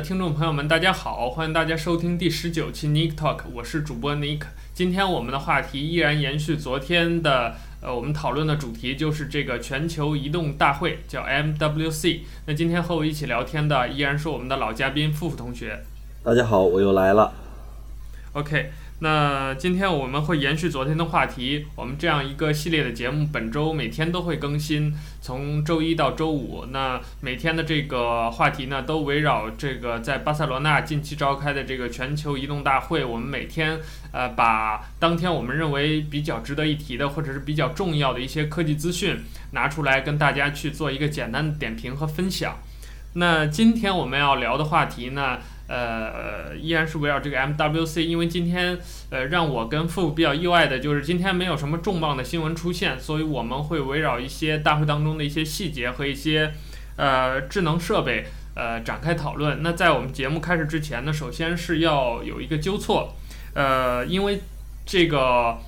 听众朋友们，大家好，欢迎大家收听第十九期 Nick Talk，我是主播 Nick。今天我们的话题依然延续昨天的，呃，我们讨论的主题就是这个全球移动大会，叫 MWC。那今天和我一起聊天的依然是我们的老嘉宾付付同学。大家好，我又来了。OK。那今天我们会延续昨天的话题，我们这样一个系列的节目，本周每天都会更新，从周一到周五。那每天的这个话题呢，都围绕这个在巴塞罗那近期召开的这个全球移动大会。我们每天呃，把当天我们认为比较值得一提的，或者是比较重要的一些科技资讯拿出来，跟大家去做一个简单的点评和分享。那今天我们要聊的话题呢？呃，依然是围绕这个 MWC，因为今天呃让我跟付比较意外的就是今天没有什么重磅的新闻出现，所以我们会围绕一些大会当中的一些细节和一些呃智能设备呃展开讨论。那在我们节目开始之前呢，首先是要有一个纠错，呃，因为这个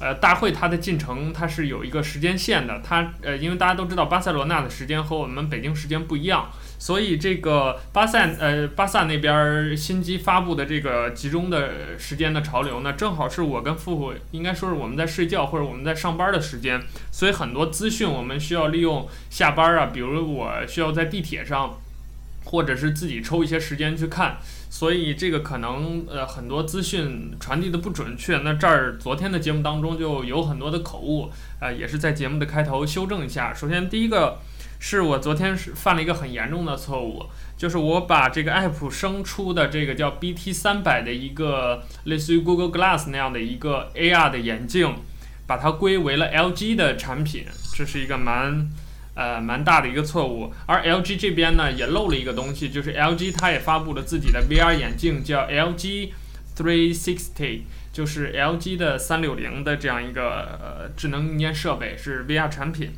呃大会它的进程它是有一个时间线的，它呃因为大家都知道巴塞罗那的时间和我们北京时间不一样。所以这个巴塞呃巴萨那边新机发布的这个集中的时间的潮流呢，正好是我跟付付应该说是我们在睡觉或者我们在上班的时间，所以很多资讯我们需要利用下班啊，比如我需要在地铁上，或者是自己抽一些时间去看，所以这个可能呃很多资讯传递的不准确。那这儿昨天的节目当中就有很多的口误，呃也是在节目的开头修正一下。首先第一个。是我昨天是犯了一个很严重的错误，就是我把这个爱普生出的这个叫 BT 三百的一个类似于 Google Glass 那样的一个 AR 的眼镜，把它归为了 LG 的产品，这是一个蛮呃蛮大的一个错误。而 LG 这边呢也漏了一个东西，就是 LG 它也发布了自己的 VR 眼镜，叫 LG 360，就是 LG 的三六零的这样一个呃智能硬件设备，是 VR 产品。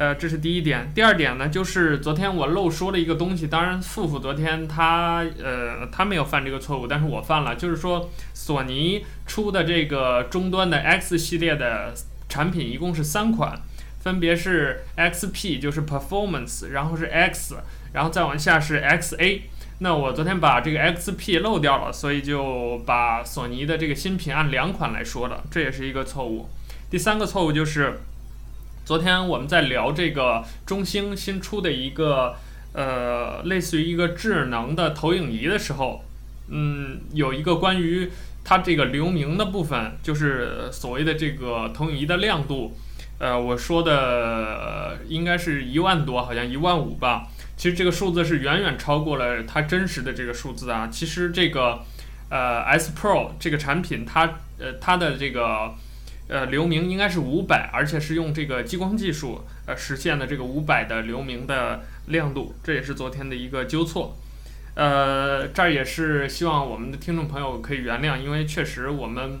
呃，这是第一点。第二点呢，就是昨天我漏说了一个东西。当然，付付昨天他呃他没有犯这个错误，但是我犯了。就是说，索尼出的这个终端的 X 系列的产品一共是三款，分别是 XP，就是 Performance，然后是 X，然后再往下是 XA。那我昨天把这个 XP 漏掉了，所以就把索尼的这个新品按两款来说了，这也是一个错误。第三个错误就是。昨天我们在聊这个中兴新出的一个呃，类似于一个智能的投影仪的时候，嗯，有一个关于它这个流明的部分，就是所谓的这个投影仪的亮度，呃，我说的应该是一万多，好像一万五吧。其实这个数字是远远超过了它真实的这个数字啊。其实这个呃 S Pro 这个产品它，呃它的这个。呃，流明应该是五百，而且是用这个激光技术呃实现的这个五百的流明的亮度，这也是昨天的一个纠错。呃，这儿也是希望我们的听众朋友可以原谅，因为确实我们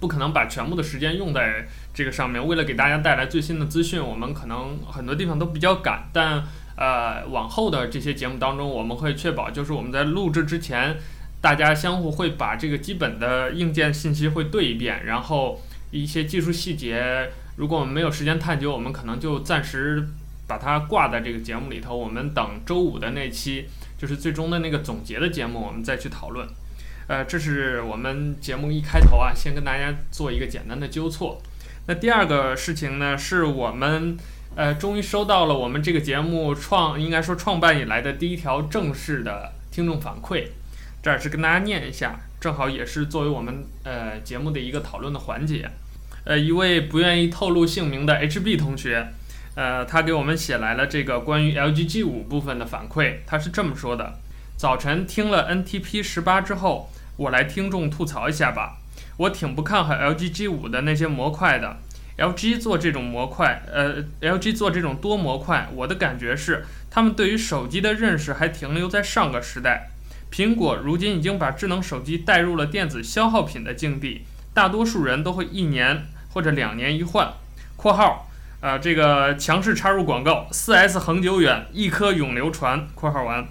不可能把全部的时间用在这个上面。为了给大家带来最新的资讯，我们可能很多地方都比较赶，但呃，往后的这些节目当中，我们会确保就是我们在录制之前，大家相互会把这个基本的硬件信息会对一遍，然后。一些技术细节，如果我们没有时间探究，我们可能就暂时把它挂在这个节目里头。我们等周五的那期，就是最终的那个总结的节目，我们再去讨论。呃，这是我们节目一开头啊，先跟大家做一个简单的纠错。那第二个事情呢，是我们呃终于收到了我们这个节目创应该说创办以来的第一条正式的听众反馈，这儿是跟大家念一下，正好也是作为我们呃节目的一个讨论的环节。呃，一位不愿意透露姓名的 HB 同学，呃，他给我们写来了这个关于 LG G5 部分的反馈。他是这么说的：早晨听了 NTP 十八之后，我来听众吐槽一下吧。我挺不看好 LG G5 的那些模块的。LG 做这种模块，呃，LG 做这种多模块，我的感觉是，他们对于手机的认识还停留在上个时代。苹果如今已经把智能手机带入了电子消耗品的境地，大多数人都会一年。或者两年一换，括号，呃，这个强势插入广告，四 S 恒久远，一颗永流传，括号完。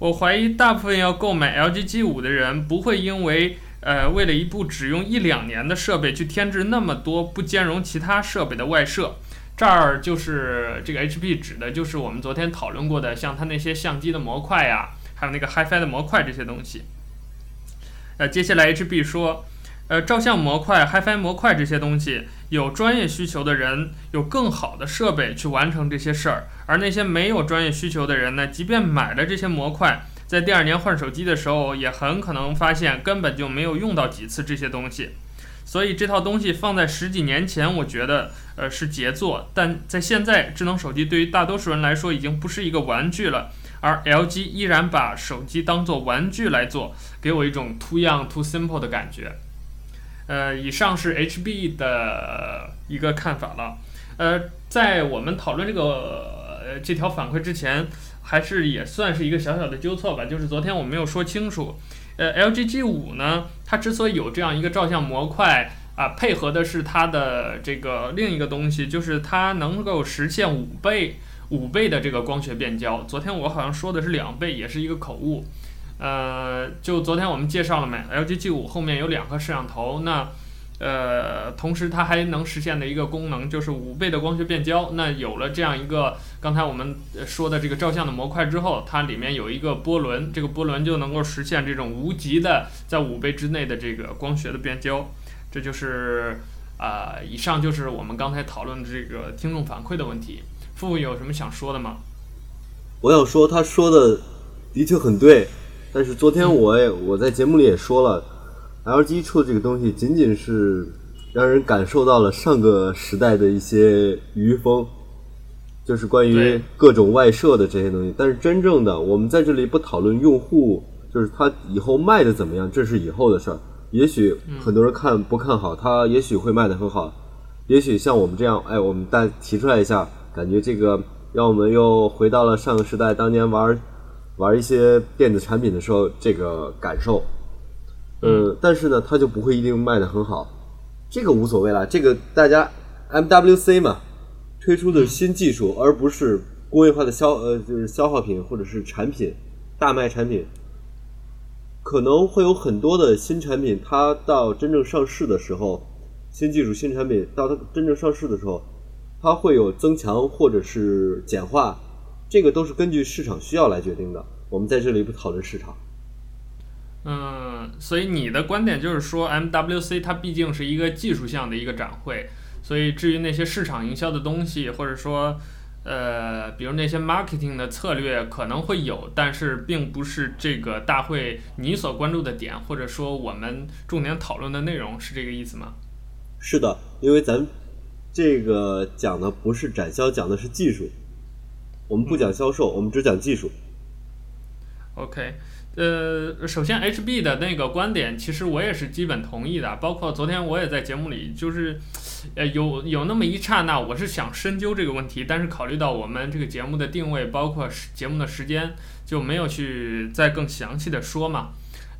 我怀疑大部分要购买 LG G5 的人不会因为，呃，为了一部只用一两年的设备去添置那么多不兼容其他设备的外设。这儿就是这个 HP 指的就是我们昨天讨论过的，像它那些相机的模块呀。还有那个 HiFi 的模块这些东西。呃，接下来 HB 说，呃，照相模块、HiFi 模块这些东西，有专业需求的人有更好的设备去完成这些事儿，而那些没有专业需求的人呢，即便买了这些模块，在第二年换手机的时候，也很可能发现根本就没有用到几次这些东西。所以这套东西放在十几年前，我觉得呃是杰作，但在现在，智能手机对于大多数人来说已经不是一个玩具了。而 LG 依然把手机当做玩具来做，给我一种 too young too simple 的感觉。呃，以上是 HB 的一个看法了。呃，在我们讨论这个呃这条反馈之前，还是也算是一个小小的纠错吧，就是昨天我没有说清楚。呃，LG G5 呢，它之所以有这样一个照相模块啊，配合的是它的这个另一个东西，就是它能够实现五倍。五倍的这个光学变焦，昨天我好像说的是两倍，也是一个口误。呃，就昨天我们介绍了没？LG G5 后面有两个摄像头，那呃，同时它还能实现的一个功能就是五倍的光学变焦。那有了这样一个刚才我们说的这个照相的模块之后，它里面有一个波轮，这个波轮就能够实现这种无极的在五倍之内的这个光学的变焦。这就是啊、呃，以上就是我们刚才讨论的这个听众反馈的问题。父有什么想说的吗？我想说，他说的的确很对，但是昨天我也我在节目里也说了，LG 出的这个东西仅仅是让人感受到了上个时代的一些余风，就是关于各种外设的这些东西。但是真正的，我们在这里不讨论用户，就是他以后卖的怎么样，这是以后的事儿。也许很多人看不看好他，也许会卖的很好，也许像我们这样，哎，我们大家提出来一下。感觉这个让我们又回到了上个时代，当年玩玩一些电子产品的时候这个感受。呃，但是呢，它就不会一定卖得很好，这个无所谓了。这个大家 MWC 嘛，推出的新技术，而不是工业化的消呃就是消耗品或者是产品大卖产品，可能会有很多的新产品，它到真正上市的时候，新技术新产品到它真正上市的时候。它会有增强或者是简化，这个都是根据市场需要来决定的。我们在这里不讨论市场。嗯，所以你的观点就是说，MWC 它毕竟是一个技术项的一个展会，所以至于那些市场营销的东西，或者说，呃，比如那些 marketing 的策略可能会有，但是并不是这个大会你所关注的点，或者说我们重点讨论的内容，是这个意思吗？是的，因为咱。这个讲的不是展销，讲的是技术。我们不讲销售，嗯、我们只讲技术。OK，呃，首先 HB 的那个观点，其实我也是基本同意的。包括昨天我也在节目里，就是，呃，有有那么一刹那，我是想深究这个问题，但是考虑到我们这个节目的定位，包括节目的时间，就没有去再更详细的说嘛。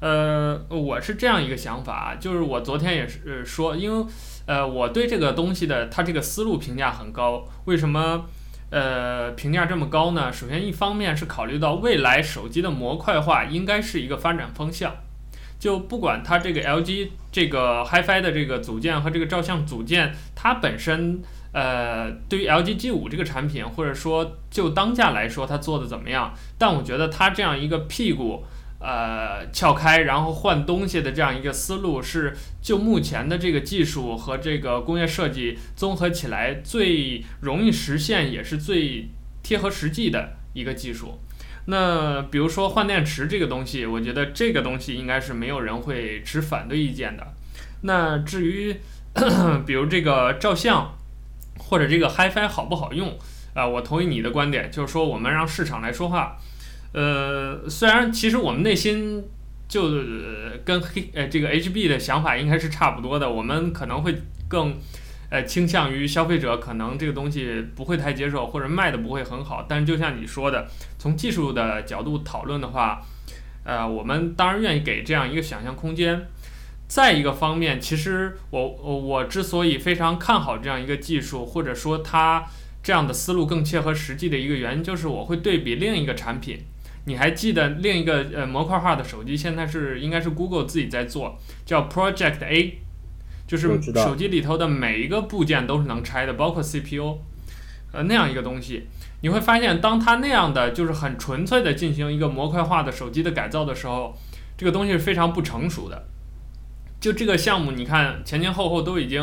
呃，我是这样一个想法，就是我昨天也是说，因为。呃，我对这个东西的它这个思路评价很高。为什么呃评价这么高呢？首先，一方面是考虑到未来手机的模块化应该是一个发展方向。就不管它这个 LG 这个 HiFi 的这个组件和这个照相组件，它本身呃对于 LG G5 这个产品，或者说就当下来说它做的怎么样？但我觉得它这样一个屁股。呃，撬开然后换东西的这样一个思路，是就目前的这个技术和这个工业设计综合起来最容易实现，也是最贴合实际的一个技术。那比如说换电池这个东西，我觉得这个东西应该是没有人会持反对意见的。那至于 比如这个照相或者这个 HiFi 好不好用啊，我同意你的观点，就是说我们让市场来说话。呃，虽然其实我们内心就跟黑呃这个 HB 的想法应该是差不多的，我们可能会更呃倾向于消费者可能这个东西不会太接受，或者卖的不会很好。但是就像你说的，从技术的角度讨论的话，呃，我们当然愿意给这样一个想象空间。再一个方面，其实我我我之所以非常看好这样一个技术，或者说它这样的思路更切合实际的一个原因，就是我会对比另一个产品。你还记得另一个呃模块化的手机，现在是应该是 Google 自己在做，叫 Project A，就是手机里头的每一个部件都是能拆的，包括 CPU，呃那样一个东西。你会发现，当它那样的就是很纯粹的进行一个模块化的手机的改造的时候，这个东西是非常不成熟的。就这个项目，你看前前后后都已经，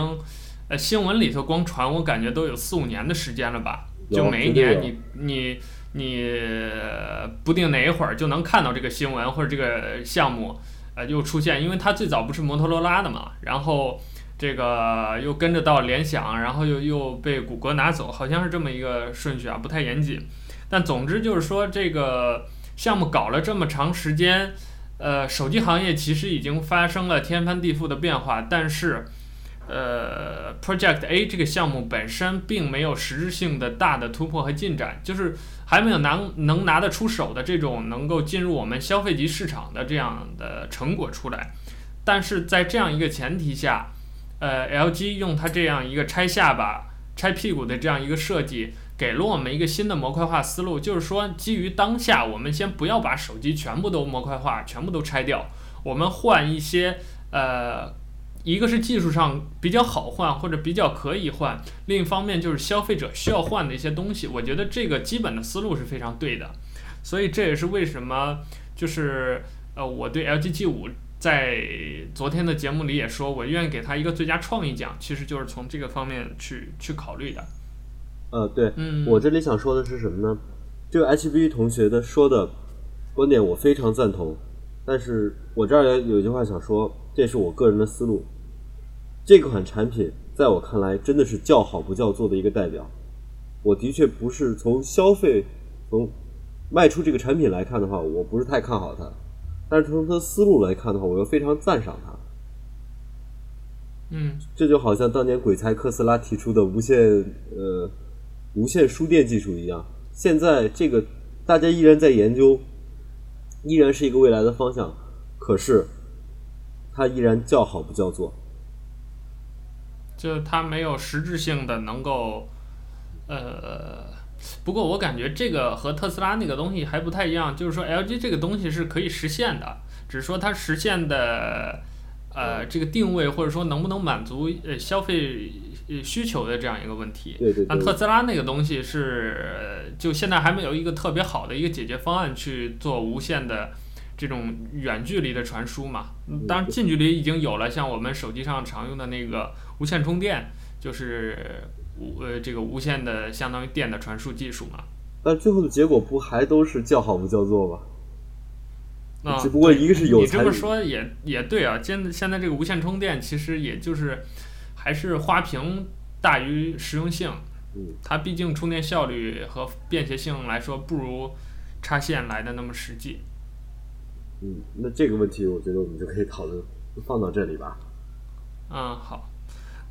呃，新闻里头光传，我感觉都有四五年的时间了吧？就每一年你你你不定哪一会儿就能看到这个新闻或者这个项目，呃，又出现，因为它最早不是摩托罗拉的嘛，然后。这个又跟着到联想，然后又又被谷歌拿走，好像是这么一个顺序啊，不太严谨。但总之就是说，这个项目搞了这么长时间，呃，手机行业其实已经发生了天翻地覆的变化，但是，呃，Project A 这个项目本身并没有实质性的大的突破和进展，就是还没有拿能拿得出手的这种能够进入我们消费级市场的这样的成果出来。但是在这样一个前提下，呃，LG 用它这样一个拆下巴、拆屁股的这样一个设计，给了我们一个新的模块化思路，就是说，基于当下，我们先不要把手机全部都模块化，全部都拆掉，我们换一些，呃，一个是技术上比较好换或者比较可以换，另一方面就是消费者需要换的一些东西，我觉得这个基本的思路是非常对的，所以这也是为什么，就是呃，我对 LG G 五。在昨天的节目里也说，我愿意给他一个最佳创意奖，其实就是从这个方面去去考虑的。呃，对，嗯，我这里想说的是什么呢？这个 HB 同学的说的观点我非常赞同，但是我这儿有有一句话想说，这是我个人的思路。这款产品在我看来真的是叫好不叫座的一个代表。我的确不是从消费从卖出这个产品来看的话，我不是太看好它。但是从它的思路来看的话，我又非常赞赏它。嗯，这就好像当年鬼才特斯拉提出的无线呃无线输电技术一样，现在这个大家依然在研究，依然是一个未来的方向，可是它依然叫好不叫座，就它没有实质性的能够呃。不过我感觉这个和特斯拉那个东西还不太一样，就是说 LG 这个东西是可以实现的，只是说它实现的，呃，这个定位或者说能不能满足呃消费需求的这样一个问题。对对对。但特斯拉那个东西是，就现在还没有一个特别好的一个解决方案去做无线的这种远距离的传输嘛。当然近距离已经有了，像我们手机上常用的那个无线充电，就是。无呃，这个无线的相当于电的传输技术嘛，但最后的结果不还都是叫好不叫座吗？啊，只不过一个是有，你这么说也也对啊。现现在这个无线充电其实也就是还是花屏大于实用性。嗯，它毕竟充电效率和便携性来说不如插线来的那么实际。嗯，那这个问题我觉得我们就可以讨论，放到这里吧。嗯，好。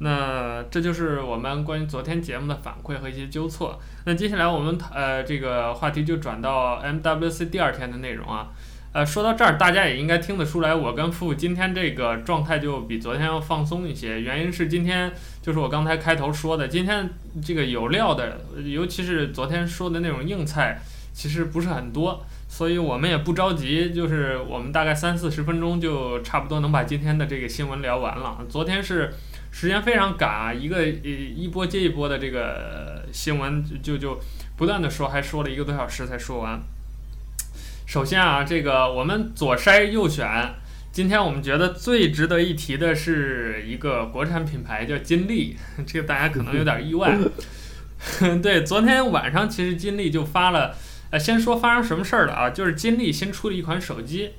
那这就是我们关于昨天节目的反馈和一些纠错。那接下来我们呃这个话题就转到 MWC 第二天的内容啊。呃，说到这儿，大家也应该听得出来，我跟付今天这个状态就比昨天要放松一些。原因是今天就是我刚才开头说的，今天这个有料的，尤其是昨天说的那种硬菜，其实不是很多，所以我们也不着急，就是我们大概三四十分钟就差不多能把今天的这个新闻聊完了。昨天是。时间非常赶啊，一个呃一波接一波的这个新闻就就不断的说，还说了一个多小时才说完。首先啊，这个我们左筛右选，今天我们觉得最值得一提的是一个国产品牌叫金立，这个大家可能有点意外。对，昨天晚上其实金立就发了，呃，先说发生什么事儿了啊，就是金立新出了一款手机。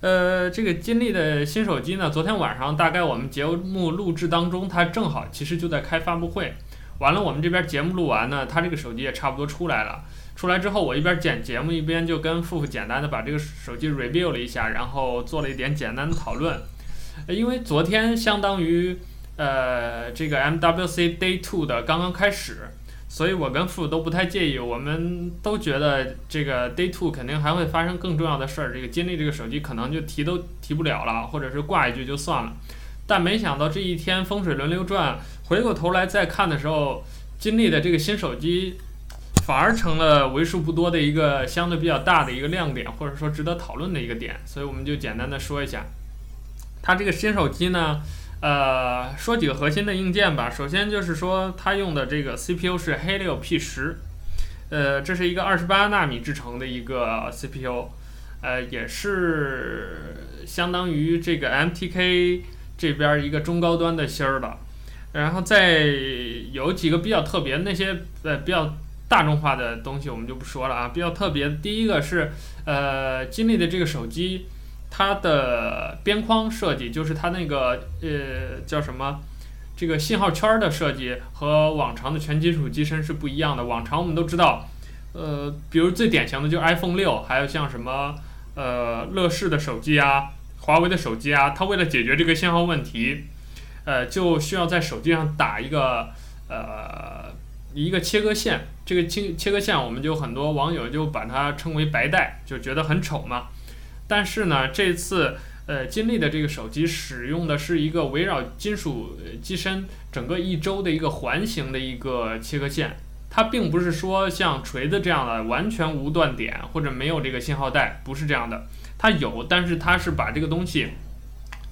呃，这个金立的新手机呢，昨天晚上大概我们节目录制当中，它正好其实就在开发布会。完了，我们这边节目录完呢，它这个手机也差不多出来了。出来之后，我一边剪节目，一边就跟付付简单的把这个手机 review 了一下，然后做了一点简单的讨论。因为昨天相当于呃这个 MWC Day Two 的刚刚开始。所以我跟付都不太介意，我们都觉得这个 Day Two 肯定还会发生更重要的事儿，这个金立这个手机可能就提都提不了了，或者是挂一句就算了。但没想到这一天风水轮流转，回过头来再看的时候，金立的这个新手机反而成了为数不多的一个相对比较大的一个亮点，或者说值得讨论的一个点。所以我们就简单的说一下，它这个新手机呢。呃，说几个核心的硬件吧。首先就是说，它用的这个 CPU 是 Helio P10，呃，这是一个二十八纳米制成的一个 CPU，呃，也是相当于这个 MTK 这边一个中高端的芯儿了。然后再有几个比较特别，那些呃比较大众化的东西我们就不说了啊。比较特别，第一个是呃金立的这个手机，它的边框设计，就是它那个呃叫什么？这个信号圈的设计和往常的全金属机身是不一样的。往常我们都知道，呃，比如最典型的就是 iPhone 六，还有像什么呃乐视的手机啊、华为的手机啊，它为了解决这个信号问题，呃，就需要在手机上打一个呃一个切割线。这个切切割线，我们就很多网友就把它称为白带，就觉得很丑嘛。但是呢，这次。呃，金立的这个手机使用的是一个围绕金属机身整个一周的一个环形的一个切割线，它并不是说像锤子这样的完全无断点或者没有这个信号带，不是这样的，它有，但是它是把这个东西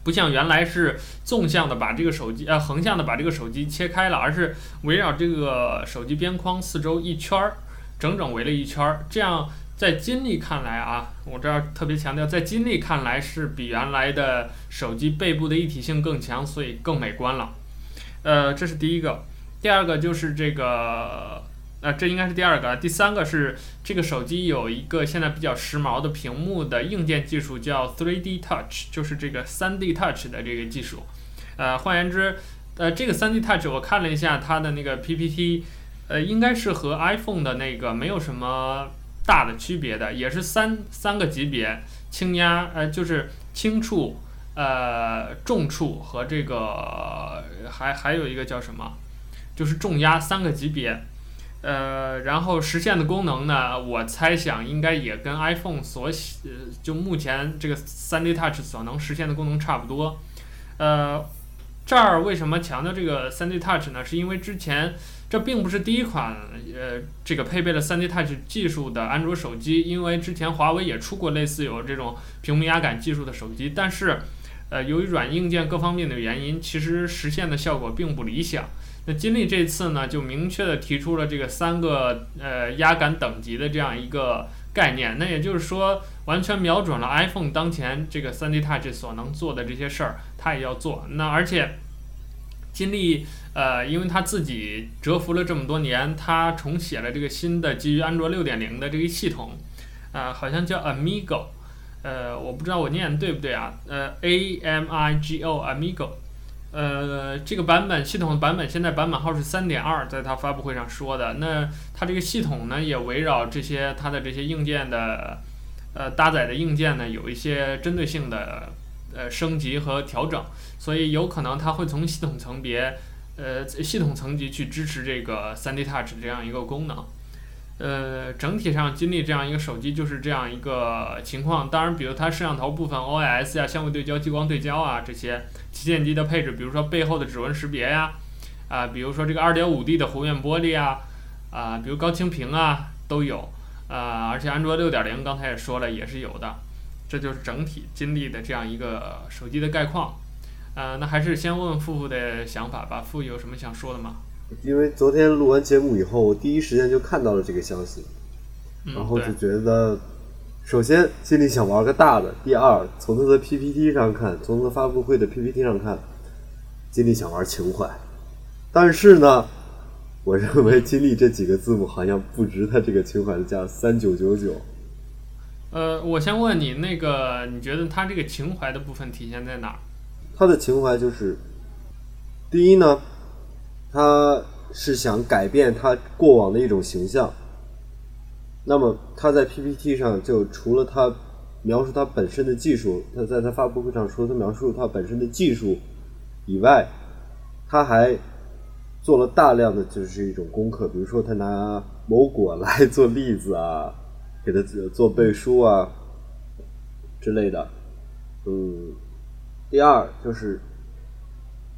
不像原来是纵向的把这个手机呃横向的把这个手机切开了，而是围绕这个手机边框四周一圈儿，整整围了一圈儿，这样。在金立看来啊，我这儿特别强调，在金立看来是比原来的手机背部的一体性更强，所以更美观了。呃，这是第一个。第二个就是这个，呃，这应该是第二个。第三个是这个手机有一个现在比较时髦的屏幕的硬件技术，叫 3D Touch，就是这个 3D Touch 的这个技术。呃，换言之，呃，这个 3D Touch 我看了一下它的那个 PPT，呃，应该是和 iPhone 的那个没有什么。大的区别的也是三三个级别，轻压呃就是轻触，呃重触和这个还还有一个叫什么，就是重压三个级别，呃然后实现的功能呢，我猜想应该也跟 iPhone 所就目前这个 3D Touch 所能实现的功能差不多，呃这儿为什么强调这个 3D Touch 呢？是因为之前。这并不是第一款，呃，这个配备了 3D Touch 技术的安卓手机，因为之前华为也出过类似有这种屏幕压感技术的手机，但是，呃，由于软硬件各方面的原因，其实实现的效果并不理想。那金立这次呢，就明确地提出了这个三个呃压感等级的这样一个概念，那也就是说，完全瞄准了 iPhone 当前这个 3D Touch 所能做的这些事儿，它也要做。那而且。金立，呃，因为他自己蛰伏了这么多年，他重写了这个新的基于安卓六点零的这个系统，啊、好像叫 Amigo，呃，我不知道我念对不对啊，呃，A M I G O Amigo，呃，这个版本系统的版本现在版本号是三点二，在他发布会上说的。那他这个系统呢，也围绕这些它的这些硬件的，呃，搭载的硬件呢，有一些针对性的。呃，升级和调整，所以有可能它会从系统层别，呃，系统层级去支持这个 3D Touch 这样一个功能。呃，整体上，金立这样一个手机就是这样一个情况。当然，比如它摄像头部分 OIS 呀、相位对焦、激光对焦啊这些旗舰机的配置，比如说背后的指纹识别呀，啊、比如说这个 2.5D 的弧面玻璃啊，啊、比如高清屏啊都有，啊、而且安卓6.0刚才也说了，也是有的。这就是整体金立的这样一个手机的概况，呃，那还是先问问付付的想法吧。付有什么想说的吗？因为昨天录完节目以后，我第一时间就看到了这个消息，然后就觉得，嗯、首先金立想玩个大的，第二，从他的 PPT 上看，从他发布会的 PPT 上看，金立想玩情怀，但是呢，我认为金立这几个字母好像不值它这个情怀的价，三九九九。呃，我先问你，那个你觉得他这个情怀的部分体现在哪儿？他的情怀就是，第一呢，他是想改变他过往的一种形象。那么他在 PPT 上就除了他描述他本身的技术，他在他发布会上除了他描述他本身的技术以外，他还做了大量的就是一种功课，比如说他拿某果来做例子啊。给他做背书啊之类的，嗯。第二就是，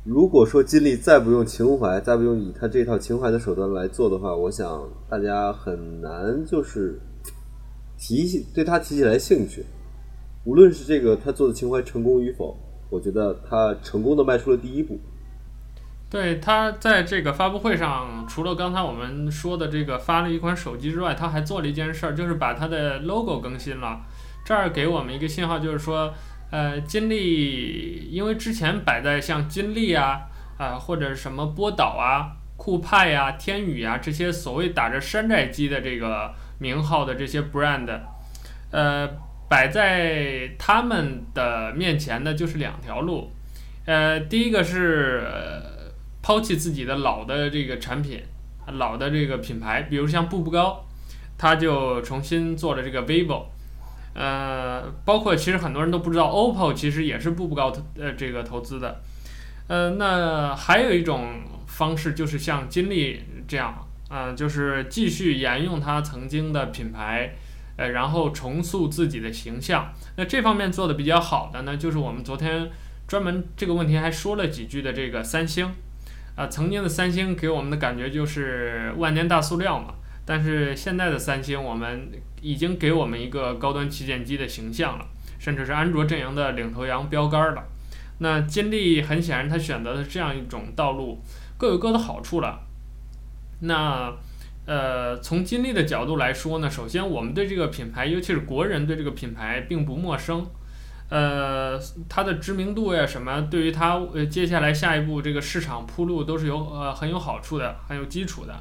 如果说金立再不用情怀，再不用以他这套情怀的手段来做的话，我想大家很难就是提对他提起来兴趣。无论是这个他做的情怀成功与否，我觉得他成功的迈出了第一步。对，他在这个发布会上，除了刚才我们说的这个发了一款手机之外，他还做了一件事儿，就是把他的 logo 更新了。这儿给我们一个信号，就是说，呃，金立，因为之前摆在像金立啊，啊、或者什么波导啊、酷派呀、啊、天宇啊这些所谓打着山寨机的这个名号的这些 brand，呃，摆在他们的面前的，就是两条路，呃，第一个是。呃抛弃自己的老的这个产品，老的这个品牌，比如像步步高，他就重新做了这个 vivo，呃，包括其实很多人都不知道，OPPO 其实也是步步高呃这个投资的，呃，那还有一种方式就是像金立这样，呃，就是继续沿用他曾经的品牌，呃，然后重塑自己的形象。那这方面做的比较好的呢，就是我们昨天专门这个问题还说了几句的这个三星。啊，曾经的三星给我们的感觉就是万年大塑料嘛，但是现在的三星，我们已经给我们一个高端旗舰机的形象了，甚至是安卓阵营的领头羊标杆了。那金立很显然，他选择的这样一种道路，各有各的好处了。那呃，从金立的角度来说呢，首先我们对这个品牌，尤其是国人对这个品牌并不陌生。呃，它的知名度呀，什么对于它呃接下来下一步这个市场铺路都是有呃很有好处的，很有基础的。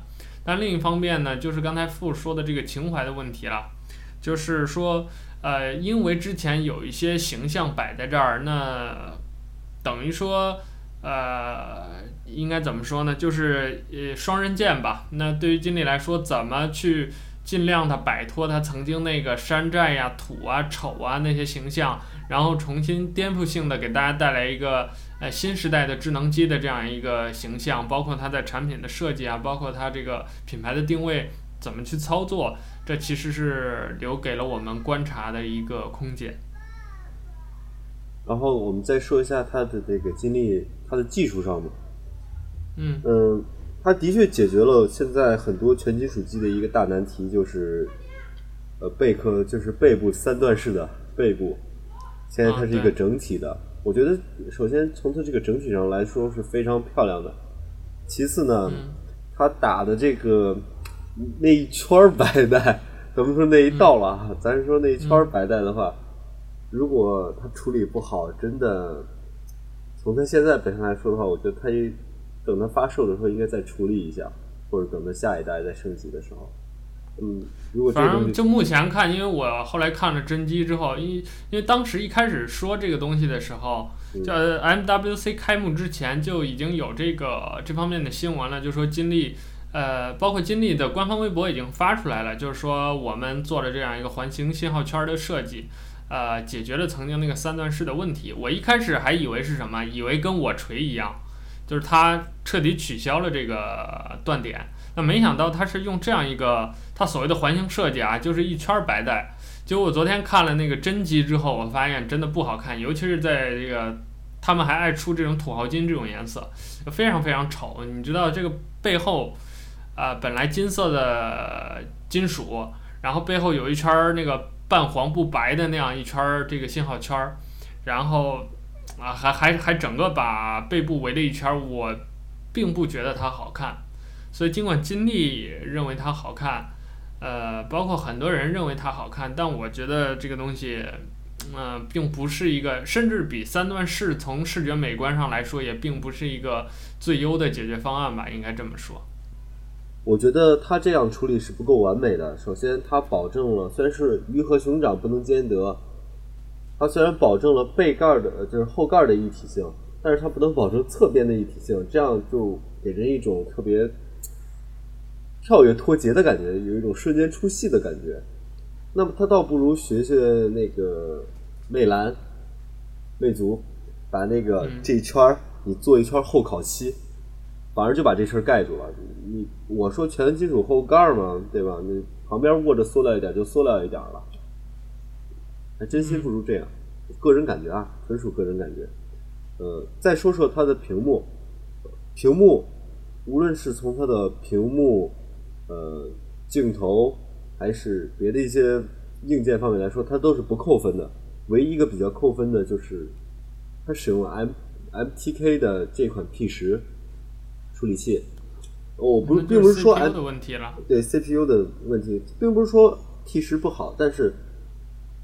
但另一方面呢，就是刚才傅说的这个情怀的问题了，就是说呃，因为之前有一些形象摆在这儿，那等于说呃，应该怎么说呢？就是呃双刃剑吧。那对于金立来说，怎么去尽量的摆脱他曾经那个山寨呀、土啊、丑啊那些形象？然后重新颠覆性的给大家带来一个呃新时代的智能机的这样一个形象，包括它在产品的设计啊，包括它这个品牌的定位怎么去操作，这其实是留给了我们观察的一个空间。然后我们再说一下它的这个经历，它的技术上嘛，嗯嗯，它的确解决了现在很多全金属机的一个大难题，就是呃贝壳就是背部三段式的背部。现在它是一个整体的，我觉得首先从它这个整体上来说是非常漂亮的。其次呢，它打的这个那一圈白带，咱们说那一道了啊，咱说那一圈白带的话，如果它处理不好，真的从它现在本身来说的话，我觉得它一等它发售的时候应该再处理一下，或者等它下一代再升级的时候。嗯，如果反正就目前看，因为我后来看了真机之后，因因为当时一开始说这个东西的时候，叫 MWC 开幕之前就已经有这个这方面的新闻了，就说金立，呃，包括金立的官方微博已经发出来了，就是说我们做了这样一个环形信号圈的设计，呃，解决了曾经那个三段式的问题。我一开始还以为是什么，以为跟我锤一样，就是它彻底取消了这个断点。那没想到他是用这样一个他所谓的环形设计啊，就是一圈白带。结果我昨天看了那个真机之后，我发现真的不好看，尤其是在这个他们还爱出这种土豪金这种颜色，非常非常丑。你知道这个背后啊、本来金色的金属，然后背后有一圈那个半黄不白的那样一圈这个信号圈，然后啊还还还整个把背部围了一圈，我并不觉得它好看。所以，尽管金立认为它好看，呃，包括很多人认为它好看，但我觉得这个东西，嗯、并不是一个，甚至比三段式从视觉美观上来说，也并不是一个最优的解决方案吧，应该这么说。我觉得它这样处理是不够完美的。首先，它保证了虽然是鱼和熊掌不能兼得，它虽然保证了背盖的，就是后盖的一体性，但是它不能保证侧边的一体性，这样就给人一种特别。跳跃脱节的感觉，有一种瞬间出戏的感觉。那么他倒不如学学那个魅蓝、魅族，把那个这一圈儿你做一圈后烤漆，反而就把这事儿盖住了。你我说全金属后盖嘛，对吧？你旁边握着塑料一点就塑料一点了，还真心不如这样。个人感觉啊，纯属个人感觉。呃，再说说它的屏幕，屏幕无论是从它的屏幕。呃，镜头还是别的一些硬件方面来说，它都是不扣分的。唯一一个比较扣分的就是它使用 M MTK 的这款 P 十，处理器。我不并不是说 CPU 的问题了，对 CPU 的问题，并不是说 T 十不好，但是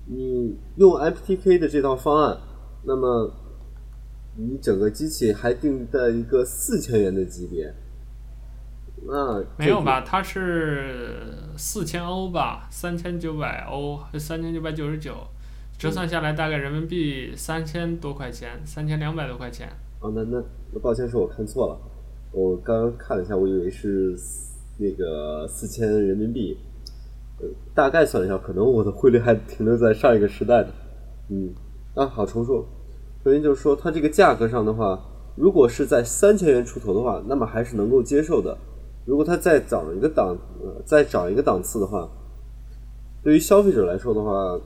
你用 MTK 的这套方案，那么你整个机器还定在一个四千元的级别，那没有吧？它是四千欧吧，三千九百欧，三千九百九十九，折算下来大概人民币三千多块钱，三千两百多块钱。哦，那那那抱歉，是我看错了。我刚刚看了一下，我以为是那个四千人民币，呃，大概算了一下，可能我的汇率还停留在上一个时代的。嗯，啊，好，重说。首先就是说，它这个价格上的话，如果是在三千元出头的话，那么还是能够接受的。如果它再涨一个档，呃，再涨一个档次的话，对于消费者来说的话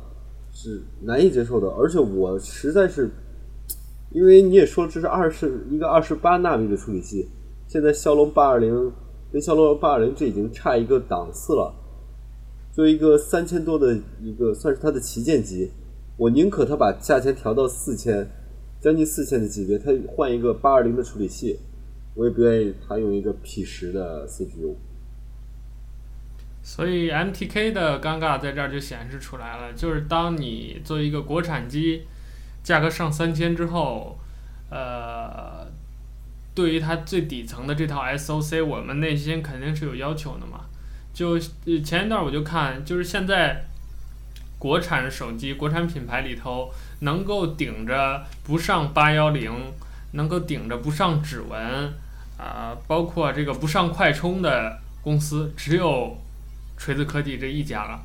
是难以接受的。而且我实在是，因为你也说这是二十一个二十八纳米的处理器。现在骁龙八二零跟骁龙八二零这已经差一个档次了，作为一个三千多的一个算是它的旗舰机，我宁可它把价钱调到四千，将近四千的级别，它换一个八二零的处理器，我也不愿意他用一个 P 十的 CPU。所以 MTK 的尴尬在这儿就显示出来了，就是当你作为一个国产机，价格上三千之后，呃。对于它最底层的这套 SOC，我们内心肯定是有要求的嘛。就前一段我就看，就是现在国产手机、国产品牌里头，能够顶着不上八幺零，能够顶着不上指纹，啊、包括这个不上快充的公司，只有锤子科技这一家了。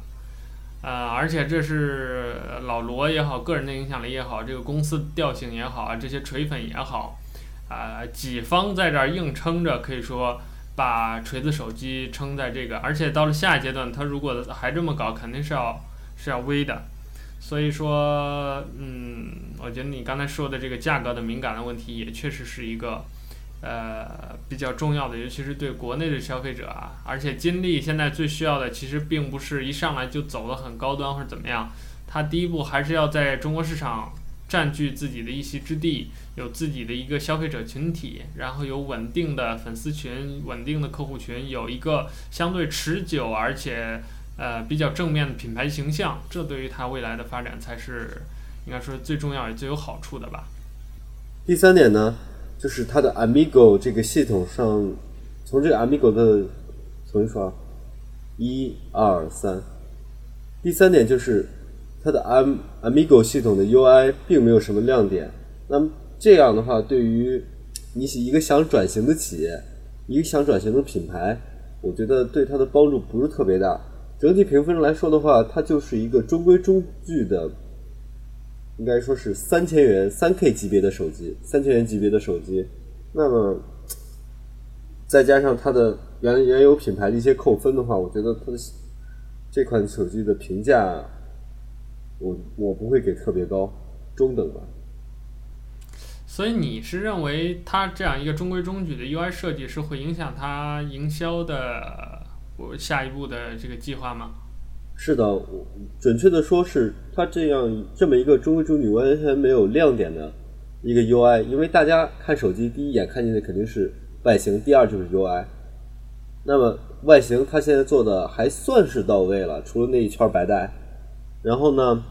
呃，而且这是老罗也好，个人的影响力也好，这个公司调性也好啊，这些锤粉也好。啊、呃，几方在这儿硬撑着，可以说把锤子手机撑在这个，而且到了下一阶段，它如果还这么搞，肯定是要是要危的。所以说，嗯，我觉得你刚才说的这个价格的敏感的问题，也确实是一个呃比较重要的，尤其是对国内的消费者啊。而且金立现在最需要的，其实并不是一上来就走得很高端或者怎么样，它第一步还是要在中国市场。占据自己的一席之地，有自己的一个消费者群体，然后有稳定的粉丝群、稳定的客户群，有一个相对持久而且呃比较正面的品牌形象，这对于它未来的发展才是应该说最重要也最有好处的吧。第三点呢，就是它的 Amigo 这个系统上，从这个 Amigo 的重新说啊，一二三，第三点就是。它的 Am Amigo 系统的 UI 并没有什么亮点，那么这样的话，对于你一个想转型的企业，一个想转型的品牌，我觉得对它的帮助不是特别大。整体评分来说的话，它就是一个中规中矩的，应该说是三千元三 K 级别的手机，三千元级别的手机。那么再加上它的原原有品牌的一些扣分的话，我觉得它的这款手机的评价。我我不会给特别高，中等吧。所以你是认为它这样一个中规中矩的 UI 设计是会影响它营销的我下一步的这个计划吗？是的，我准确的说是它这样这么一个中规中矩、完全没有亮点的一个 UI，因为大家看手机第一眼看见的肯定是外形，第二就是 UI。那么外形它现在做的还算是到位了，除了那一圈白带。然后呢，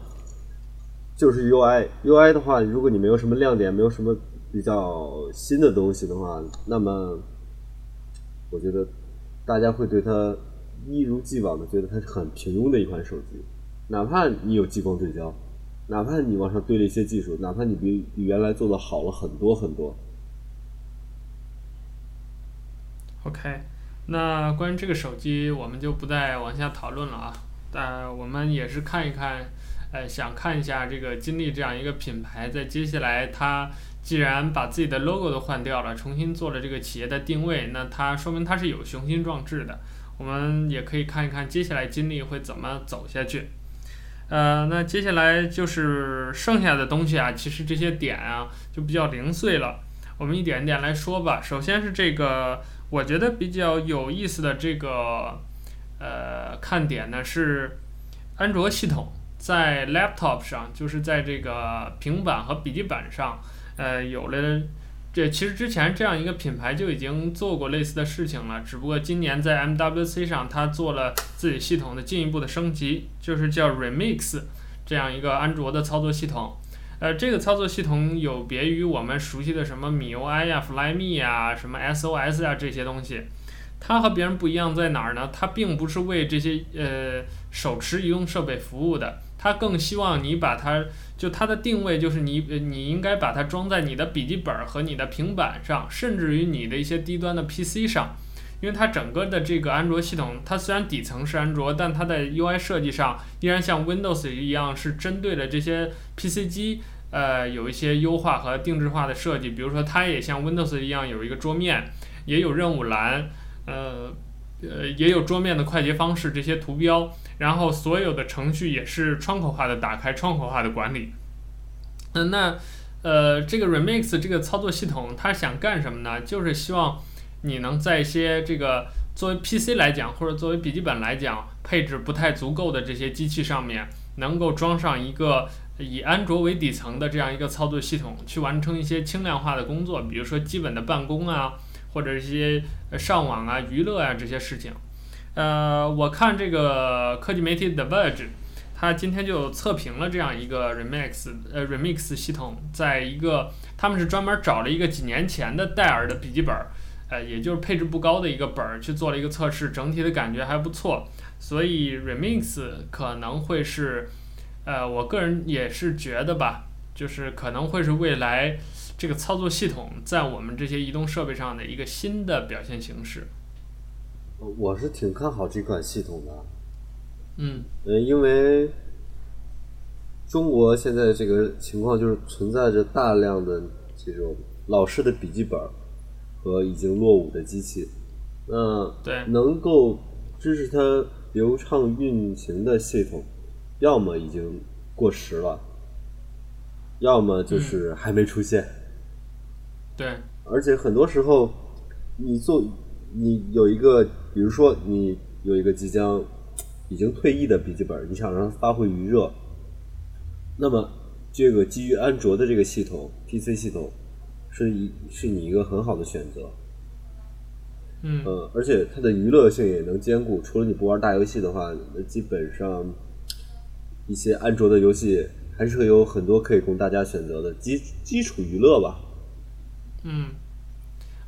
就是 UI，UI 的话，如果你没有什么亮点，没有什么比较新的东西的话，那么我觉得大家会对它一如既往的觉得它是很平庸的一款手机。哪怕你有激光对焦，哪怕你往上堆了一些技术，哪怕你比比原来做的好了很多很多。OK，那关于这个手机，我们就不再往下讨论了啊。但我们也是看一看，呃，想看一下这个金立这样一个品牌，在接下来它既然把自己的 logo 都换掉了，重新做了这个企业的定位，那它说明它是有雄心壮志的。我们也可以看一看接下来金立会怎么走下去。呃，那接下来就是剩下的东西啊，其实这些点啊就比较零碎了，我们一点一点来说吧。首先是这个，我觉得比较有意思的这个。呃，看点呢是安卓系统在 laptop 上，就是在这个平板和笔记本上，呃，有了这其实之前这样一个品牌就已经做过类似的事情了，只不过今年在 MWC 上，它做了自己系统的进一步的升级，就是叫 Remix 这样一个安卓的操作系统。呃，这个操作系统有别于我们熟悉的什么 MIUI 呀、Flyme 呀、什么 SOS 呀这些东西，它和别人不一样在哪儿呢？它并不是为这些呃手持移动设备服务的，它更希望你把它。就它的定位就是你，你应该把它装在你的笔记本和你的平板上，甚至于你的一些低端的 PC 上，因为它整个的这个安卓系统，它虽然底层是安卓，但它的 UI 设计上依然像 Windows 一样，是针对了这些 PC 机，呃，有一些优化和定制化的设计。比如说，它也像 Windows 一样有一个桌面，也有任务栏，呃，呃，也有桌面的快捷方式这些图标。然后所有的程序也是窗口化的打开，窗口化的管理。嗯，那呃，这个 Remix 这个操作系统它想干什么呢？就是希望你能在一些这个作为 PC 来讲，或者作为笔记本来讲，配置不太足够的这些机器上面，能够装上一个以安卓为底层的这样一个操作系统，去完成一些轻量化的工作，比如说基本的办公啊，或者一些上网啊、娱乐啊这些事情。呃，我看这个科技媒体 The Verge，他今天就测评了这样一个 Remix 呃 Remix 系统，在一个他们是专门找了一个几年前的戴尔的笔记本，呃，也就是配置不高的一个本儿去做了一个测试，整体的感觉还不错，所以 Remix 可能会是，呃，我个人也是觉得吧，就是可能会是未来这个操作系统在我们这些移动设备上的一个新的表现形式。我是挺看好这款系统的，嗯，呃，因为中国现在这个情况就是存在着大量的这种老式的笔记本和已经落伍的机器，那对。能够支持它流畅运行的系统，要么已经过时了，要么就是还没出现，嗯、对，而且很多时候你做你有一个。比如说，你有一个即将已经退役的笔记本，你想让它发挥余热，那么这个基于安卓的这个系统，PC 系统，是一是你一个很好的选择。嗯，呃，而且它的娱乐性也能兼顾，除了你不玩大游戏的话，那基本上一些安卓的游戏还是会有很多可以供大家选择的基基础娱乐吧。嗯。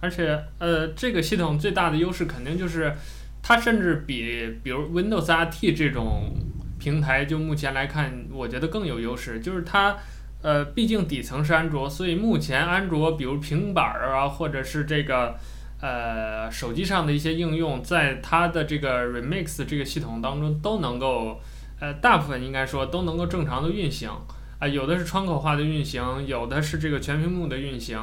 而且，呃，这个系统最大的优势肯定就是，它甚至比比如 Windows RT 这种平台，就目前来看，我觉得更有优势。就是它，呃，毕竟底层是安卓，所以目前安卓，比如平板儿啊，或者是这个，呃，手机上的一些应用，在它的这个 Remix 这个系统当中都能够，呃，大部分应该说都能够正常的运行。啊、有的是窗口化的运行，有的是这个全屏幕的运行。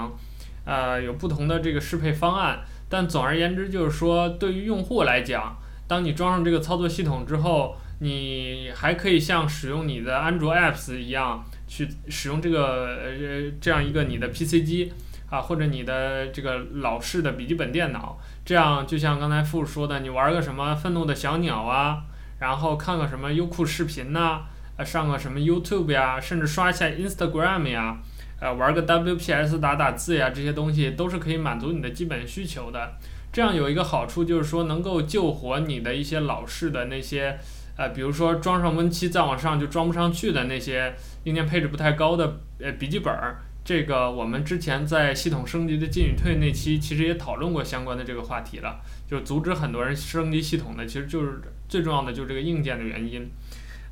呃，有不同的这个适配方案，但总而言之就是说，对于用户来讲，当你装上这个操作系统之后，你还可以像使用你的安卓 apps 一样去使用这个呃这样一个你的 PC 机啊，或者你的这个老式的笔记本电脑，这样就像刚才傅说的，你玩个什么愤怒的小鸟啊，然后看个什么优酷视频呐，呃，上个什么 YouTube 呀，甚至刷一下 Instagram 呀。呃，玩个 WPS 打打字呀，这些东西都是可以满足你的基本需求的。这样有一个好处就是说，能够救活你的一些老式的那些，呃，比如说装上 Win7 再往上就装不上去的那些硬件配置不太高的呃笔记本儿。这个我们之前在系统升级的进与退那期其实也讨论过相关的这个话题了，就阻止很多人升级系统的，其实就是最重要的就是这个硬件的原因。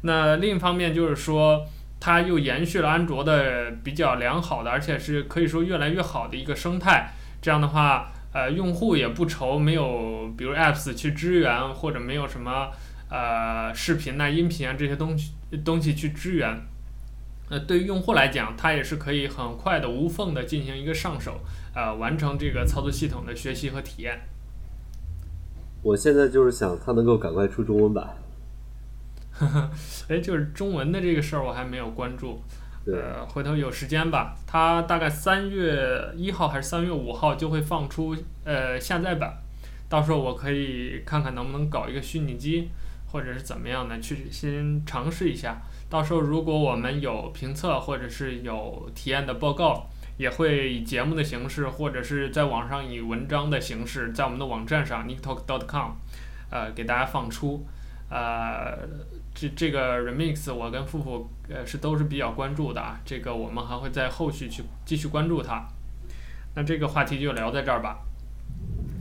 那另一方面就是说。它又延续了安卓的比较良好的，而且是可以说越来越好的一个生态。这样的话，呃，用户也不愁没有，比如 apps 去支援，或者没有什么呃视频呐、音频啊这些东西东西去支援。呃，对于用户来讲，它也是可以很快的、无缝的进行一个上手，呃，完成这个操作系统的学习和体验。我现在就是想它能够赶快出中文版。呵呵，哎，就是中文的这个事儿我还没有关注，呃，回头有时间吧。它大概三月一号还是三月五号就会放出呃下载版，到时候我可以看看能不能搞一个虚拟机，或者是怎么样的去先尝试一下。到时候如果我们有评测或者是有体验的报告，也会以节目的形式，或者是在网上以文章的形式，在我们的网站上 nicktalk.com，呃，给大家放出。呃，这这个 remix 我跟富富呃是都是比较关注的啊，这个我们还会在后续去继续关注它。那这个话题就聊在这儿吧。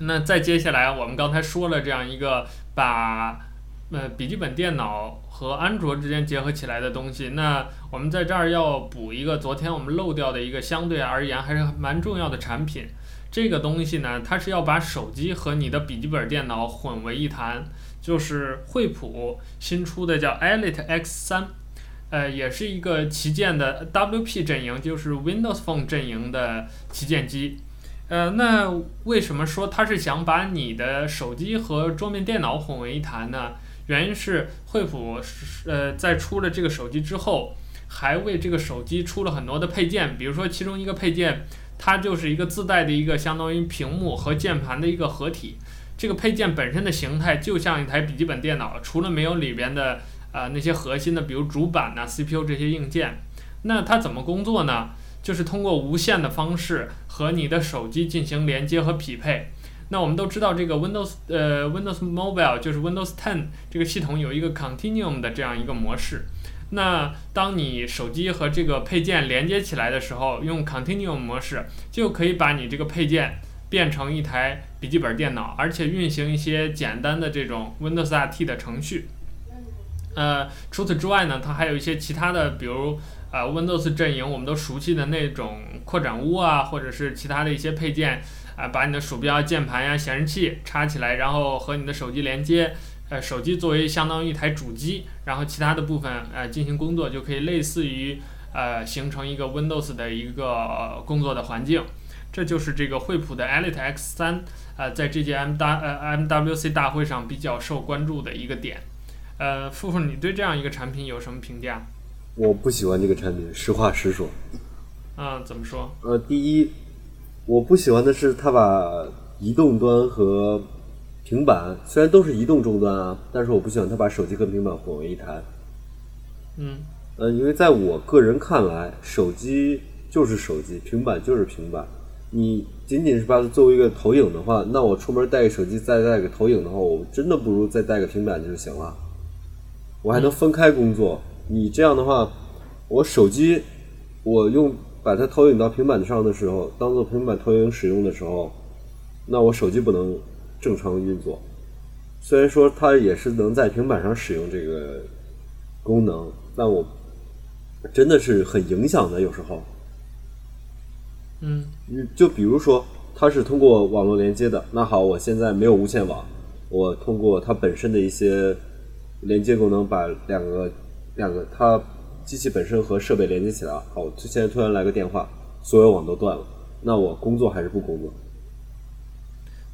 那再接下来，我们刚才说了这样一个把呃笔记本电脑和安卓之间结合起来的东西，那我们在这儿要补一个昨天我们漏掉的一个相对而言还是蛮重要的产品。这个东西呢，它是要把手机和你的笔记本电脑混为一谈，就是惠普新出的叫 Elite X3，呃，也是一个旗舰的 WP 阵营，就是 Windows Phone 阵营的旗舰机。呃，那为什么说它是想把你的手机和桌面电脑混为一谈呢？原因是惠普呃在出了这个手机之后，还为这个手机出了很多的配件，比如说其中一个配件。它就是一个自带的一个相当于屏幕和键盘的一个合体，这个配件本身的形态就像一台笔记本电脑，除了没有里边的呃那些核心的，比如主板呐、CPU 这些硬件，那它怎么工作呢？就是通过无线的方式和你的手机进行连接和匹配。那我们都知道这个 Windows 呃 Windows Mobile 就是 Windows 10这个系统有一个 Continuum 的这样一个模式。那当你手机和这个配件连接起来的时候，用 Continuum 模式就可以把你这个配件变成一台笔记本电脑，而且运行一些简单的这种 Windows RT 的程序。呃，除此之外呢，它还有一些其他的，比如呃 Windows 阵营我们都熟悉的那种扩展坞啊，或者是其他的一些配件啊，呃，把你的鼠标、键盘呀、显示器插起来，然后和你的手机连接。呃，手机作为相当于一台主机，然后其他的部分呃进行工作，就可以类似于呃形成一个 Windows 的一个、工作的环境。这就是这个惠普的 Elite X 三呃，在这届 M 大呃 MWC 大会上比较受关注的一个点。呃，富富，你对这样一个产品有什么评价？我不喜欢这个产品，实话实说。嗯，怎么说？呃，第一，我不喜欢的是它把移动端和平板虽然都是移动终端啊，但是我不喜欢它把手机跟平板混为一谈。嗯，呃，因为在我个人看来，手机就是手机，平板就是平板。你仅仅是把它作为一个投影的话，那我出门带个手机，再带个投影的话，我真的不如再带个平板就行了。我还能分开工作。你这样的话，我手机我用把它投影到平板上的时候，当做平板投影使用的时候，那我手机不能。正常运作，虽然说它也是能在平板上使用这个功能，但我真的是很影响的。有时候，嗯，就比如说它是通过网络连接的，那好，我现在没有无线网，我通过它本身的一些连接功能，把两个两个它机器本身和设备连接起来。好，现在突然来个电话，所有网都断了，那我工作还是不工作？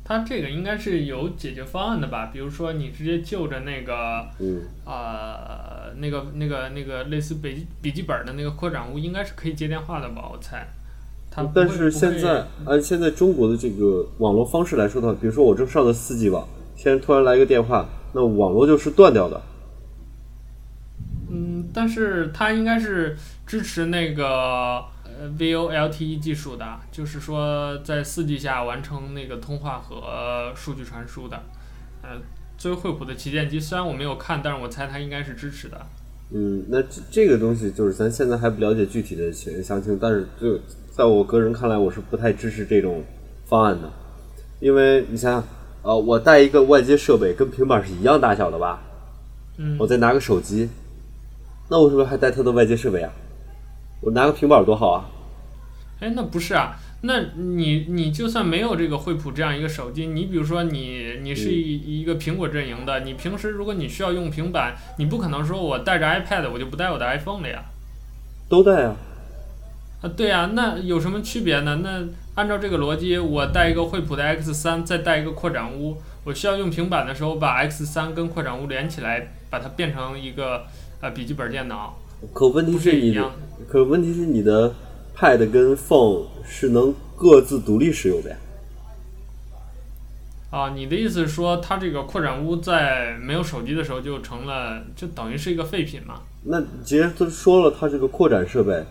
它这个应该是有解决方案的吧？比如说你直接就着那个，嗯，呃，那个那个那个类似笔笔记本的那个扩展坞，应该是可以接电话的吧？我猜。它但是现在按现在中国的这个网络方式来说的话，比如说我正上的四 G 网，现在突然来一个电话，那网络就是断掉的。嗯，但是它应该是支持那个。呃，VoLTE 技术的，就是说在四 G 下完成那个通话和数据传输的。呃，作为惠普的旗舰机，虽然我没有看，但是我猜它应该是支持的。嗯，那这这个东西就是咱现在还不了解具体的详情，但是就在我个人看来，我是不太支持这种方案的，因为你想想，呃，我带一个外接设备跟平板是一样大小的吧？嗯。我再拿个手机，那我是不是还带它的外接设备啊？我拿个平板多好啊！哎，那不是啊，那你你就算没有这个惠普这样一个手机，你比如说你你是一一个苹果阵营的，你平时如果你需要用平板，你不可能说我带着 iPad 我就不带我的 iPhone 了呀。都带啊。啊，对啊，那有什么区别呢？那按照这个逻辑，我带一个惠普的 X 三再带一个扩展坞，我需要用平板的时候，把 X 三跟扩展坞连起来，把它变成一个呃笔记本电脑。可问题是你的，可问题是你的 Pad 跟 Phone 是能各自独立使用的呀。啊，你的意思是说，它这个扩展坞在没有手机的时候就成了，就等于是一个废品嘛？那既然都说了，它这个扩展设备，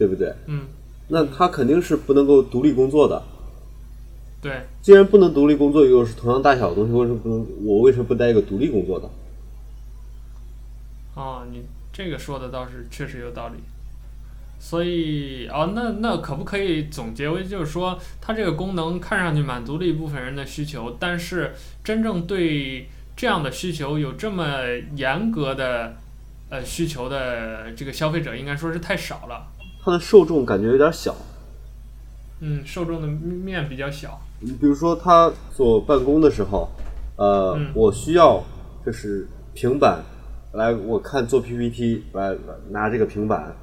对不对？嗯。那它肯定是不能够独立工作的。对，既然不能独立工作，又是同样大小的东西，为什么不能？我为什么不带一个独立工作的？哦，你这个说的倒是确实有道理。所以，哦，那那可不可以总结为，就是说，它这个功能看上去满足了一部分人的需求，但是真正对这样的需求有这么严格的呃需求的这个消费者，应该说是太少了。它的受众感觉有点小。嗯，受众的面比较小。你比如说，他做办公的时候，呃，嗯、我需要就是平板来，我看做 PPT 来拿这个平板。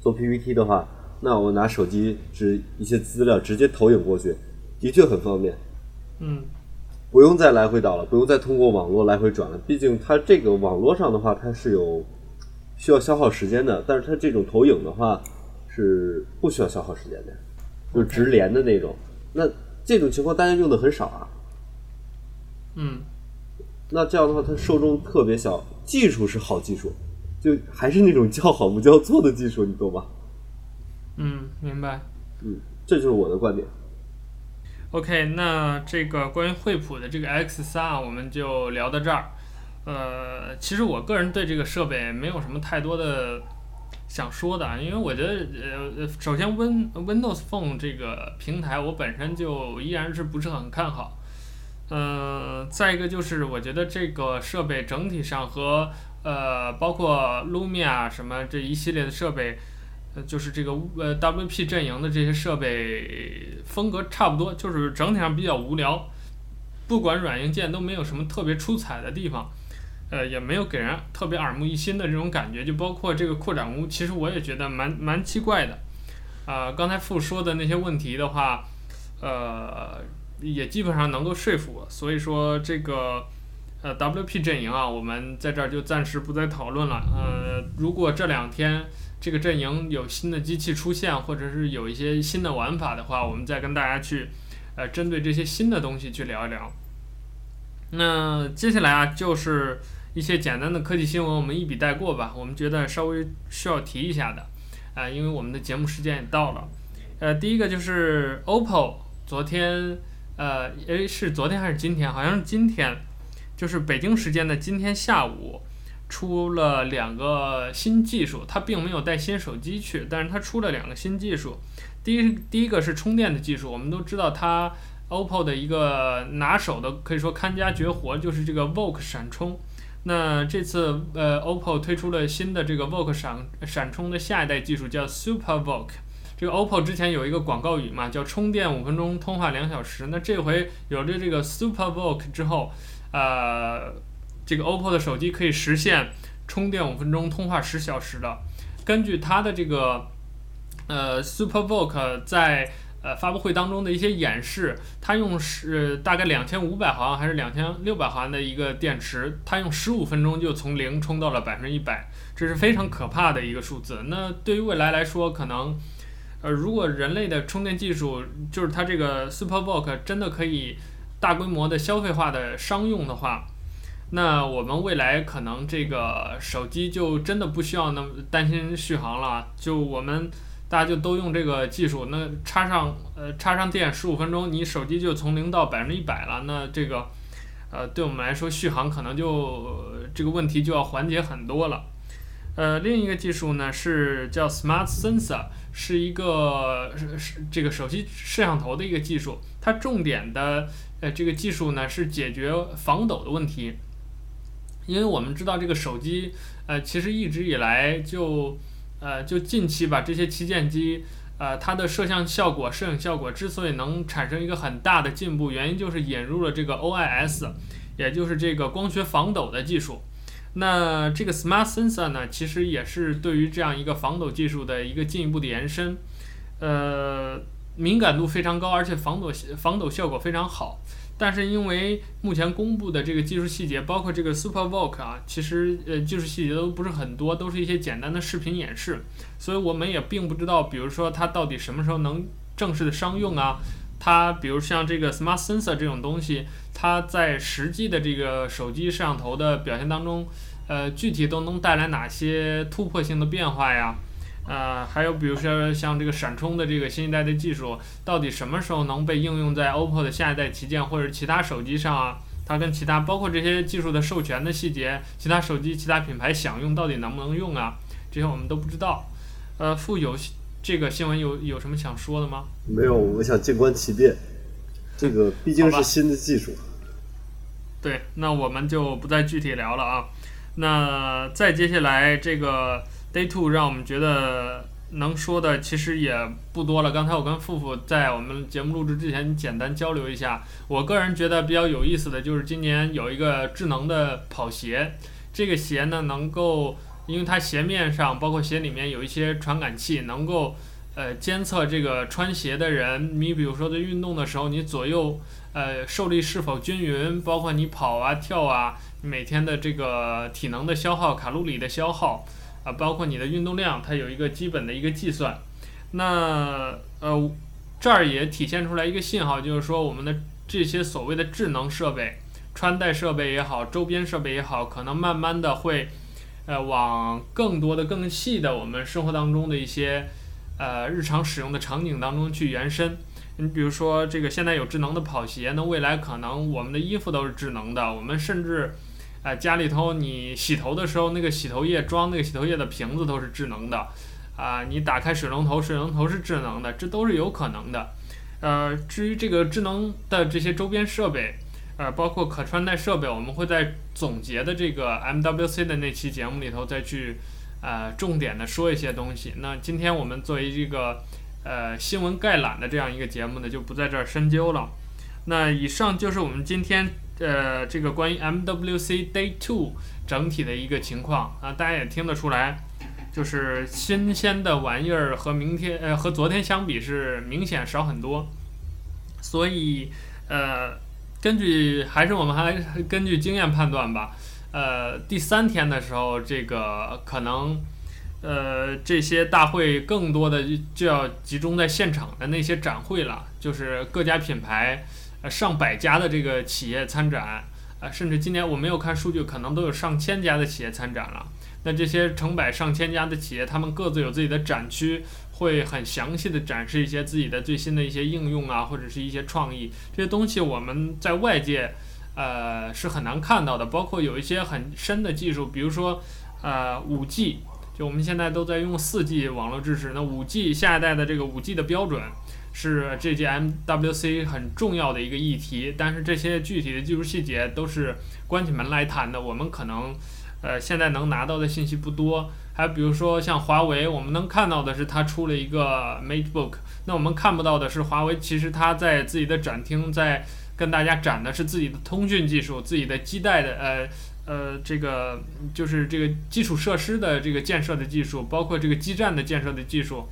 做 PPT 的话，那我拿手机直一些资料直接投影过去，的确很方便。嗯，不用再来回导了，不用再通过网络来回转了。毕竟它这个网络上的话，它是有需要消耗时间的，但是它这种投影的话是不需要消耗时间的，就是直连的那种。那这种情况大家用的很少啊。嗯，那这样的话，它受众特别小，技术是好技术。就还是那种叫好不叫座的技术，你懂吧？嗯，明白。嗯，这就是我的观点。OK，那这个关于惠普的这个 X3，我们就聊到这儿。呃，其实我个人对这个设备没有什么太多的想说的，因为我觉得，呃，首先 Win Windows Phone 这个平台，我本身就依然是不是很看好。嗯、再一个就是我觉得这个设备整体上和呃，包括 Lumia 什么这一系列的设备，呃，就是这个呃 WP 阵营的这些设备风格差不多，就是整体上比较无聊，不管软硬件都没有什么特别出彩的地方，呃，也没有给人特别耳目一新的这种感觉。就包括这个扩展坞，其实我也觉得蛮蛮奇怪的。啊、呃，刚才傅说的那些问题的话，呃，也基本上能够说服我，所以说这个。呃，WP 阵营啊，我们在这儿就暂时不再讨论了。呃，如果这两天这个阵营有新的机器出现，或者是有一些新的玩法的话，我们再跟大家去，呃，针对这些新的东西去聊一聊。那接下来啊，就是一些简单的科技新闻，我们一笔带过吧。我们觉得稍微需要提一下的，啊、呃，因为我们的节目时间也到了。呃，第一个就是 OPPO 昨天，呃，诶，是昨天还是今天？好像是今天。就是北京时间的今天下午，出了两个新技术，它并没有带新手机去，但是它出了两个新技术。第一，第一个是充电的技术，我们都知道它 OPPO 的一个拿手的，可以说看家绝活就是这个 VOOC 闪充。那这次呃 OPPO 推出了新的这个 VOOC 闪闪充的下一代技术，叫 Super VOOC。这个 OPPO 之前有一个广告语嘛，叫充电五分钟，通话两小时。那这回有了这个 Super VOOC 之后。呃，这个 OPPO 的手机可以实现充电五分钟，通话十小时的。根据它的这个呃 Super VOOC 在呃发布会当中的一些演示，它用是大概两千五百毫安还是两千六百毫安的一个电池，它用十五分钟就从零充到了百分之一百，这是非常可怕的一个数字。那对于未来来说，可能呃如果人类的充电技术就是它这个 Super Book 真的可以。大规模的消费化的商用的话，那我们未来可能这个手机就真的不需要那么担心续航了。就我们大家就都用这个技术，那插上呃插上电十五分钟，你手机就从零到百分之一百了。那这个呃对我们来说续航可能就这个问题就要缓解很多了。呃，另一个技术呢是叫 Smart Sensor，是一个是是这个手机摄像头的一个技术，它重点的。呃，这个技术呢是解决防抖的问题，因为我们知道这个手机，呃，其实一直以来就，呃，就近期吧，这些旗舰机，呃，它的摄像效果、摄影效果之所以能产生一个很大的进步，原因就是引入了这个 OIS，也就是这个光学防抖的技术。那这个 Smart Sensor 呢，其实也是对于这样一个防抖技术的一个进一步的延伸，呃。敏感度非常高，而且防抖防抖效果非常好。但是因为目前公布的这个技术细节，包括这个 Super Walk 啊，其实呃技术细节都不是很多，都是一些简单的视频演示，所以我们也并不知道，比如说它到底什么时候能正式的商用啊？它比如像这个 Smart Sensor 这种东西，它在实际的这个手机摄像头的表现当中，呃，具体都能带来哪些突破性的变化呀？呃，还有比如说像这个闪充的这个新一代的技术，到底什么时候能被应用在 OPPO 的下一代旗舰或者其他手机上啊？它跟其他包括这些技术的授权的细节，其他手机、其他品牌想用到底能不能用啊？这些我们都不知道。呃，富有这个新闻有有什么想说的吗？没有，我想静观其变。这个 毕竟是新的技术。对，那我们就不再具体聊了啊。那再接下来这个 Day Two 让我们觉得。能说的其实也不多了。刚才我跟富富在我们节目录制之前简单交流一下，我个人觉得比较有意思的就是今年有一个智能的跑鞋，这个鞋呢能够，因为它鞋面上包括鞋里面有一些传感器，能够呃监测这个穿鞋的人，你比如说在运动的时候，你左右呃受力是否均匀，包括你跑啊跳啊，每天的这个体能的消耗、卡路里的消耗。啊，包括你的运动量，它有一个基本的一个计算。那呃，这儿也体现出来一个信号，就是说我们的这些所谓的智能设备、穿戴设备也好，周边设备也好，可能慢慢的会呃往更多的、更细的我们生活当中的一些呃日常使用的场景当中去延伸。你比如说这个现在有智能的跑鞋，那未来可能我们的衣服都是智能的，我们甚至。啊，家里头你洗头的时候，那个洗头液装那个洗头液的瓶子都是智能的，啊，你打开水龙头，水龙头是智能的，这都是有可能的。呃，至于这个智能的这些周边设备，呃，包括可穿戴设备，我们会在总结的这个 MWC 的那期节目里头再去，呃，重点的说一些东西。那今天我们作为这个呃新闻概览的这样一个节目呢，就不在这儿深究了。那以上就是我们今天。呃，这个关于 MWC Day Two 整体的一个情况啊，大家也听得出来，就是新鲜的玩意儿和明天呃和昨天相比是明显少很多，所以呃，根据还是我们还根据经验判断吧，呃，第三天的时候，这个可能呃这些大会更多的就要集中在现场的那些展会了，就是各家品牌。上百家的这个企业参展，啊，甚至今年我没有看数据，可能都有上千家的企业参展了。那这些成百上千家的企业，他们各自有自己的展区，会很详细的展示一些自己的最新的一些应用啊，或者是一些创意。这些东西我们在外界，呃，是很难看到的。包括有一些很深的技术，比如说，呃，五 G，就我们现在都在用四 G 网络支持，那五 G 下一代的这个五 G 的标准。是这届 MWC 很重要的一个议题，但是这些具体的技术细节都是关起门来谈的，我们可能呃现在能拿到的信息不多。还比如说像华为，我们能看到的是它出了一个 MateBook，那我们看不到的是华为其实它在自己的展厅在跟大家展的是自己的通讯技术、自己的基带的呃呃这个就是这个基础设施的这个建设的技术，包括这个基站的建设的技术。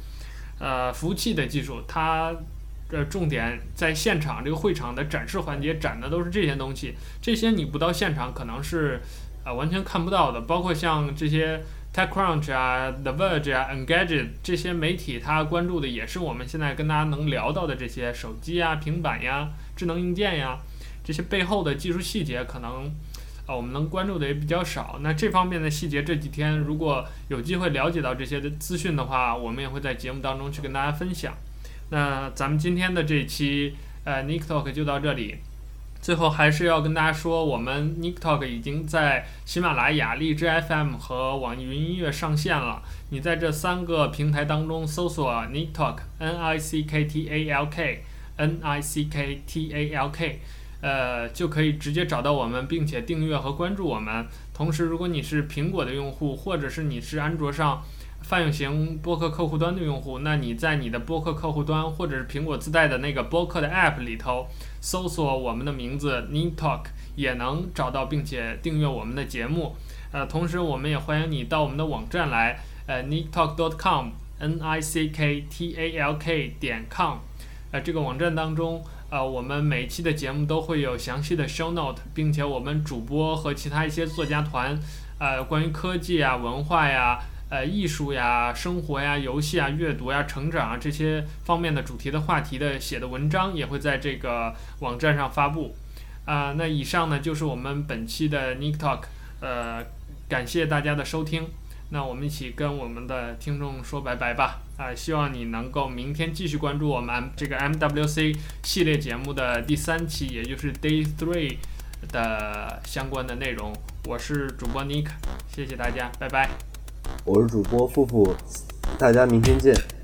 呃，服务器的技术，它的重点在现场这个会场的展示环节展的都是这些东西，这些你不到现场可能是啊、呃、完全看不到的。包括像这些 TechCrunch 啊、The Verge 啊、Engadget 这些媒体，它关注的也是我们现在跟大家能聊到的这些手机呀、平板呀、智能硬件呀这些背后的技术细节，可能。啊，我们能关注的也比较少。那这方面的细节，这几天如果有机会了解到这些的资讯的话，我们也会在节目当中去跟大家分享。那咱们今天的这期呃 Nick Talk 就到这里。最后还是要跟大家说，我们 Nick Talk 已经在喜马拉雅、荔枝 FM 和网易云音乐上线了。你在这三个平台当中搜索 Nick Talk，N I C K T A L K，N I C K T A L K。呃，就可以直接找到我们，并且订阅和关注我们。同时，如果你是苹果的用户，或者是你是安卓上泛用型播客客户端的用户，那你在你的播客客户端或者是苹果自带的那个播客的 App 里头搜索我们的名字 Nick Talk，也能找到并且订阅我们的节目。呃，同时我们也欢迎你到我们的网站来，呃，nicktalk.com，N I C K T A L K 点 com，呃，这个网站当中。呃，我们每期的节目都会有详细的 show note，并且我们主播和其他一些作家团，呃，关于科技啊、文化呀、呃、艺术呀、生活呀、游戏啊、阅读呀、成长啊这些方面的主题的话题的写的文章也会在这个网站上发布。啊、那以上呢就是我们本期的 Nick Talk，呃，感谢大家的收听。那我们一起跟我们的听众说拜拜吧。啊、希望你能够明天继续关注我们这个 MWC 系列节目的第三期，也就是 Day Three 的相关的内容。我是主播 Nik，谢谢大家，拜拜。我是主播富富，大家明天见。